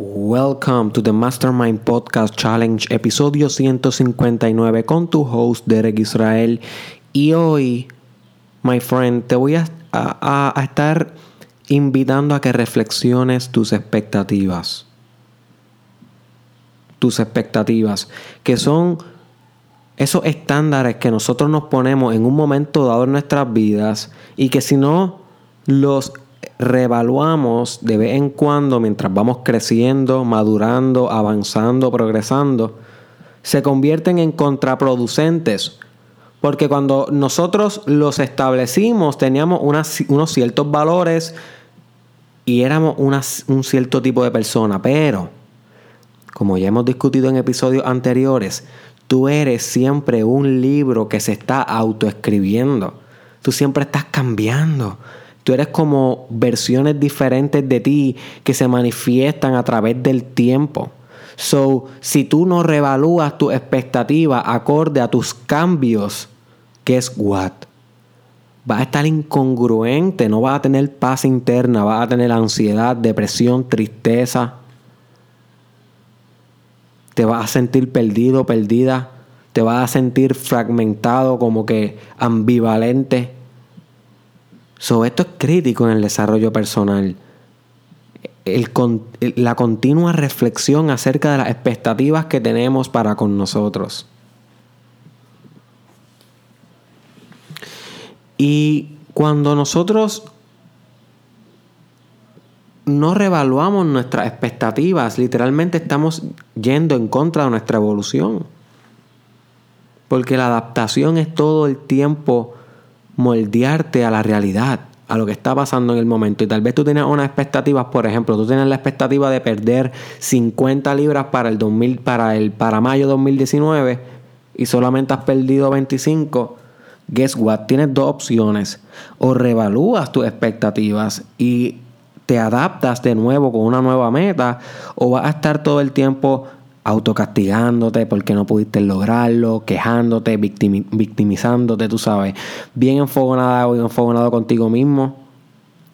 Welcome to the Mastermind Podcast Challenge, episodio 159 con tu host Derek Israel. Y hoy, my friend, te voy a, estar invitando a que reflexiones tus expectativas. Tus expectativas, que son esos estándares que nosotros nos ponemos en un momento dado en nuestras vidas y que si no los reevaluamos de vez en cuando mientras vamos creciendo, madurando, avanzando, progresando, se convierten en contraproducentes. Porque cuando nosotros los establecimos teníamos unos ciertos valores y éramos un cierto tipo de persona. Pero, como ya hemos discutido en episodios anteriores, tú eres siempre un libro que se está autoescribiendo. Tú siempre estás cambiando. Tú eres como versiones diferentes de ti que se manifiestan a través del tiempo. So, si tú no revalúas tu expectativa acorde a tus cambios, guess what? Vas a estar incongruente, no vas a tener paz interna, vas a tener ansiedad, depresión, tristeza. Te vas a sentir perdido, perdida. Te vas a sentir fragmentado, como que ambivalente So, esto es crítico en el desarrollo personal. la continua reflexión acerca de las expectativas que tenemos para con nosotros. Y cuando nosotros no revaluamos nuestras expectativas, literalmente estamos yendo en contra de nuestra evolución. Porque la adaptación es todo el tiempo moldearte a la realidad, a lo que está pasando en el momento. Y tal vez tú tienes unas expectativas, por ejemplo, tú tienes la expectativa de perder 50 libras para el 2000, para el para mayo 2019 y solamente has perdido 25. Guess what? Tienes dos opciones. O revalúas tus expectativas y te adaptas de nuevo con una nueva meta, o vas a estar todo el tiempo autocastigándote porque no pudiste lograrlo, quejándote, victimizándote, tú sabes, bien enfogonado o enfogonado contigo mismo.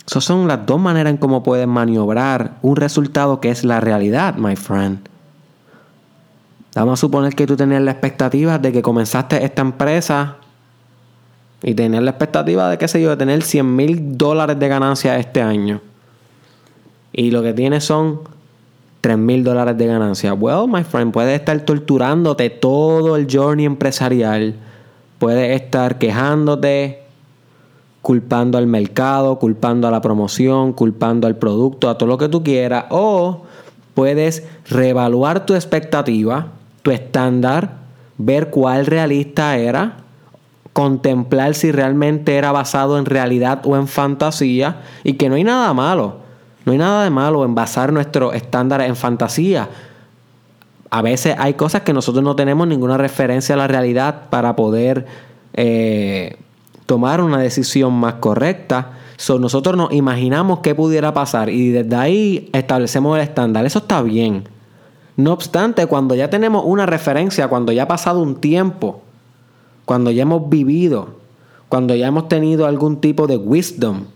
Esas son las dos maneras en cómo puedes maniobrar un resultado que es la realidad, my friend. Vamos a suponer que tú tenías la expectativa de que comenzaste esta empresa y tenías la expectativa de, qué sé yo, de tener 100 mil dólares de ganancia este año. Y lo que tienes son 3 mil dólares de ganancia. Well, my friend, puedes estar torturándote todo el journey empresarial. Puedes estar quejándote, culpando al mercado, culpando a la promoción, culpando al producto, a todo lo que tú quieras. O puedes reevaluar tu expectativa, tu estándar, ver cuál realista era, contemplar si realmente era basado en realidad o en fantasía y que no hay nada malo. No hay nada de malo en basar nuestros estándares en fantasía. A veces hay cosas que nosotros no tenemos ninguna referencia a la realidad para poder eh, tomar una decisión más correcta. So, nosotros nos imaginamos qué pudiera pasar y desde ahí establecemos el estándar. Eso está bien. No obstante, cuando ya tenemos una referencia, cuando ya ha pasado un tiempo, cuando ya hemos vivido, cuando ya hemos tenido algún tipo de wisdom,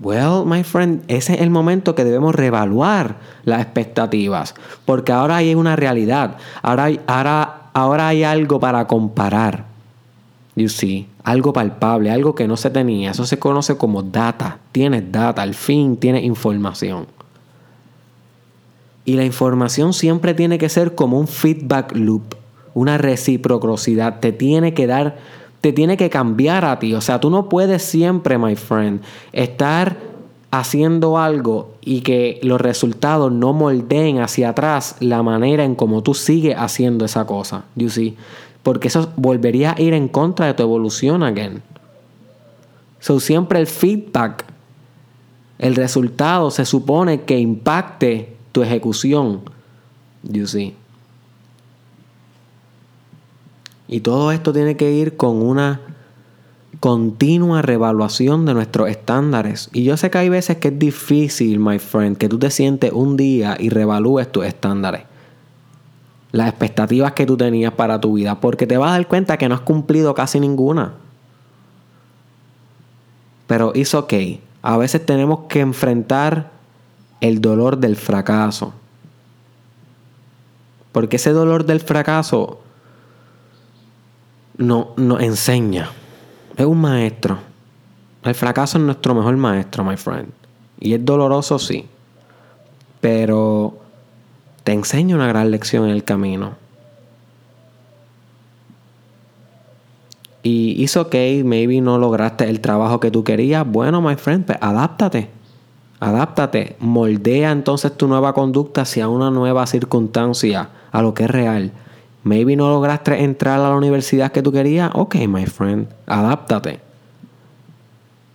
Well, my friend, ese es el momento que debemos reevaluar las expectativas, porque ahora hay una realidad, ahora hay, ahora, ahora hay algo para comparar. You see, algo palpable, algo que no se tenía. Eso se conoce como data. Tienes data, al fin tienes información. Y la información siempre tiene que ser como un feedback loop, una reciprocidad. Te tiene que dar te tiene que cambiar a ti. O sea, tú no puedes siempre, my friend, estar haciendo algo y que los resultados no moldeen hacia atrás la manera en cómo tú sigues haciendo esa cosa. You see? Porque eso volvería a ir en contra de tu evolución again. So, siempre el feedback, el resultado se supone que impacte tu ejecución. You see? Y todo esto tiene que ir con una continua revaluación de nuestros estándares. Y yo sé que hay veces que es difícil, my friend, que tú te sientes un día y revalúes tus estándares. Las expectativas que tú tenías para tu vida, porque te vas a dar cuenta que no has cumplido casi ninguna. Pero es ok. A veces tenemos que enfrentar el dolor del fracaso. Porque ese dolor del fracaso nos no enseña. Es un maestro. El fracaso es nuestro mejor maestro, my friend. Y es doloroso, sí. Pero te enseña una gran lección en el camino. Y hizo ok, maybe no lograste el trabajo que tú querías. Bueno, my friend, pues adáptate. Adáptate. Moldea entonces tu nueva conducta hacia una nueva circunstancia, a lo que es real. Maybe no lograste entrar a la universidad que tú querías. Ok, my friend, adáptate.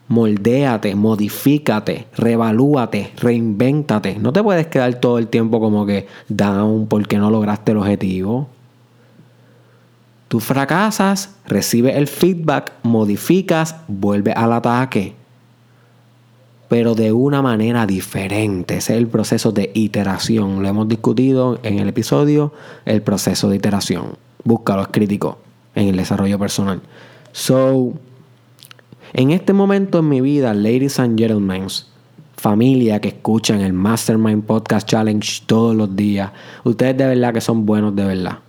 Moldéate, modifícate, revalúate, reinvéntate. No te puedes quedar todo el tiempo como que down porque no lograste el objetivo. Tú fracasas, recibes el feedback, modificas, vuelves al ataque. Pero de una manera diferente. Ese es el proceso de iteración. Lo hemos discutido en el episodio, el proceso de iteración. Búscalo, es crítico en el desarrollo personal. So, en este momento en mi vida, ladies and gentlemen, familia que escuchan el Mastermind Podcast Challenge todos los días, ustedes de verdad que son buenos de verdad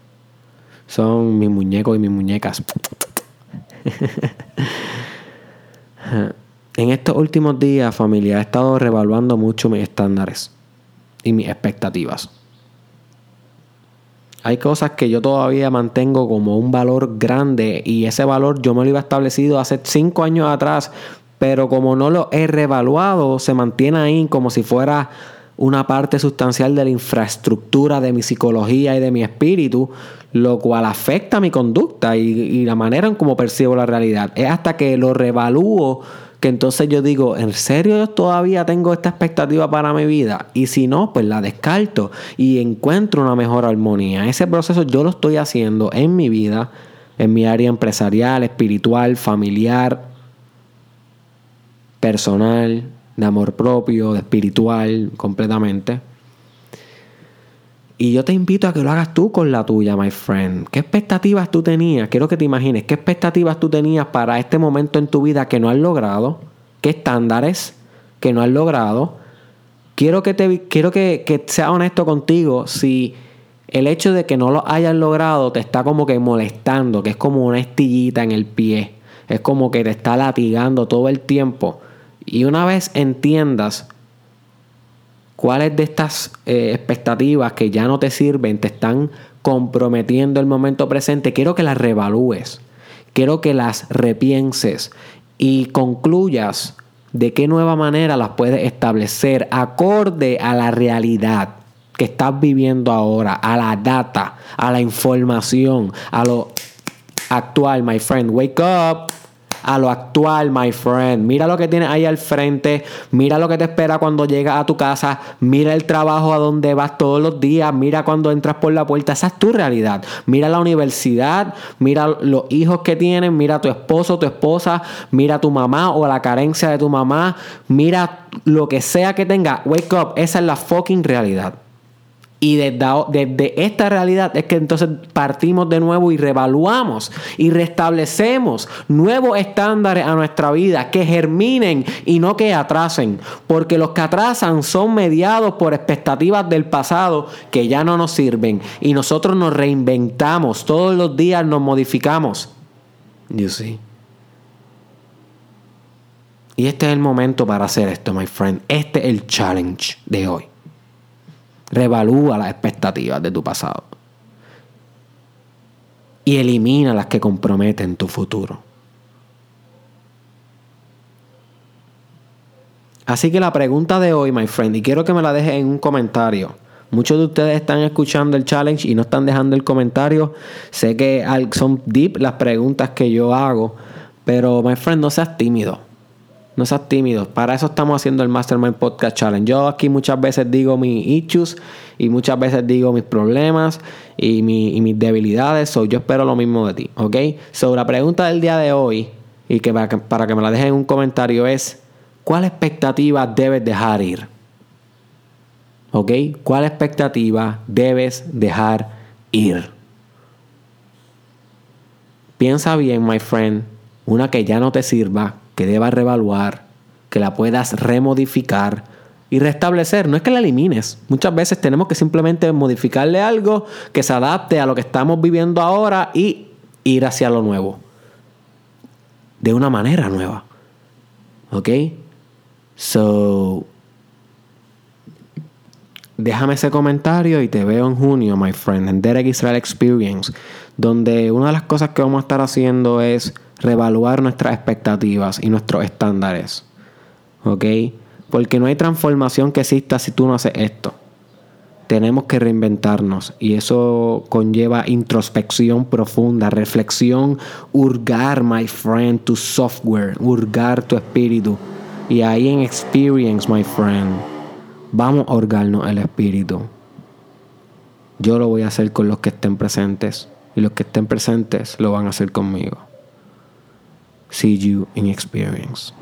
son mis muñecos y mis muñecas. en estos últimos días, familia, he estado revaluando mucho mis estándares y mis expectativas. Hay cosas que yo todavía mantengo como un valor grande y ese valor yo me lo iba establecido hace cinco años atrás, pero como no lo he revaluado, se mantiene ahí como si fuera una parte sustancial de la infraestructura de mi psicología y de mi espíritu, lo cual afecta mi conducta y, la manera en cómo percibo la realidad. Es hasta que lo revalúo que entonces yo digo, ¿en serio yo todavía tengo esta expectativa para mi vida? Y si no, pues la descarto y encuentro una mejor armonía. Ese proceso yo lo estoy haciendo en mi vida, en mi área empresarial, espiritual, familiar, personal, de amor propio, de espiritual, completamente. Y yo te invito a que lo hagas tú con la tuya, my friend. ¿Qué expectativas tú tenías? Quiero que te imagines, ¿qué expectativas tú tenías para este momento en tu vida que no has logrado? ¿Qué estándares que no has logrado? Quiero que, te, quiero que, que sea honesto contigo si el hecho de que no lo hayas logrado te está como que molestando, que es como una estillita en el pie. Es como que te está latigando todo el tiempo. Y una vez entiendas cuáles de estas eh, expectativas que ya no te sirven te están comprometiendo el momento presente, quiero que las revalúes, quiero que las repienses y concluyas de qué nueva manera las puedes establecer acorde a la realidad que estás viviendo ahora, a la data, a la información, a lo actual, my friend. Wake up a lo actual, my friend. Mira lo que tienes ahí al frente, mira lo que te espera cuando llegas a tu casa, mira el trabajo a donde vas todos los días, mira cuando entras por la puerta, esa es tu realidad. Mira la universidad, mira los hijos que tienes, mira tu esposo, tu esposa, mira tu mamá o la carencia de tu mamá, mira lo que sea que tenga. Wake up, esa es la fucking realidad. Y desde, esta realidad es que entonces partimos de nuevo y revaluamos y restablecemos nuevos estándares a nuestra vida que germinen y no que atrasen. Porque los que atrasan son mediados por expectativas del pasado que ya no nos sirven. Y nosotros nos reinventamos, todos los días nos modificamos. You see. Y este es el momento para hacer esto, my friend. Este es el challenge de hoy. Revalúa las expectativas de tu pasado. Y elimina las que comprometen tu futuro. Así que la pregunta de hoy, my friend, y quiero que me la dejes en un comentario. Muchos de ustedes están escuchando el challenge y no están dejando el comentario. Sé que son deep las preguntas que yo hago, pero my friend, no seas tímido. No seas tímido. Para eso estamos haciendo el Mastermind Podcast Challenge. Yo aquí muchas veces digo mis issues y muchas veces digo mis problemas y, mis debilidades. So, yo espero lo mismo de ti. ¿Ok? So, la pregunta del día de hoy y que para, que para que me la dejen en un comentario es: ¿Cuál expectativa debes dejar ir? ¿Ok? ¿Cuál expectativa debes dejar ir? Piensa bien, my friend. Una que ya no te sirva, que debas revaluar, que la puedas remodificar y restablecer. No es que la elimines. Muchas veces tenemos que simplemente modificarle algo que se adapte a lo que estamos viviendo ahora y ir hacia lo nuevo. De una manera nueva. ¿Ok? So, déjame ese comentario y te veo en junio, my friend, en Derek Israel Experience, donde una de las cosas que vamos a estar haciendo es reevaluar nuestras expectativas y nuestros estándares. ¿Ok? Porque no hay transformación que exista si tú no haces esto. Tenemos que reinventarnos y eso conlleva introspección profunda, reflexión, hurgar, my friend, tu software, hurgar tu espíritu. Y ahí en experience, my friend, vamos a hurgarnos el espíritu. Yo lo voy a hacer con los que estén presentes y los que estén presentes lo van a hacer conmigo. See you in experience.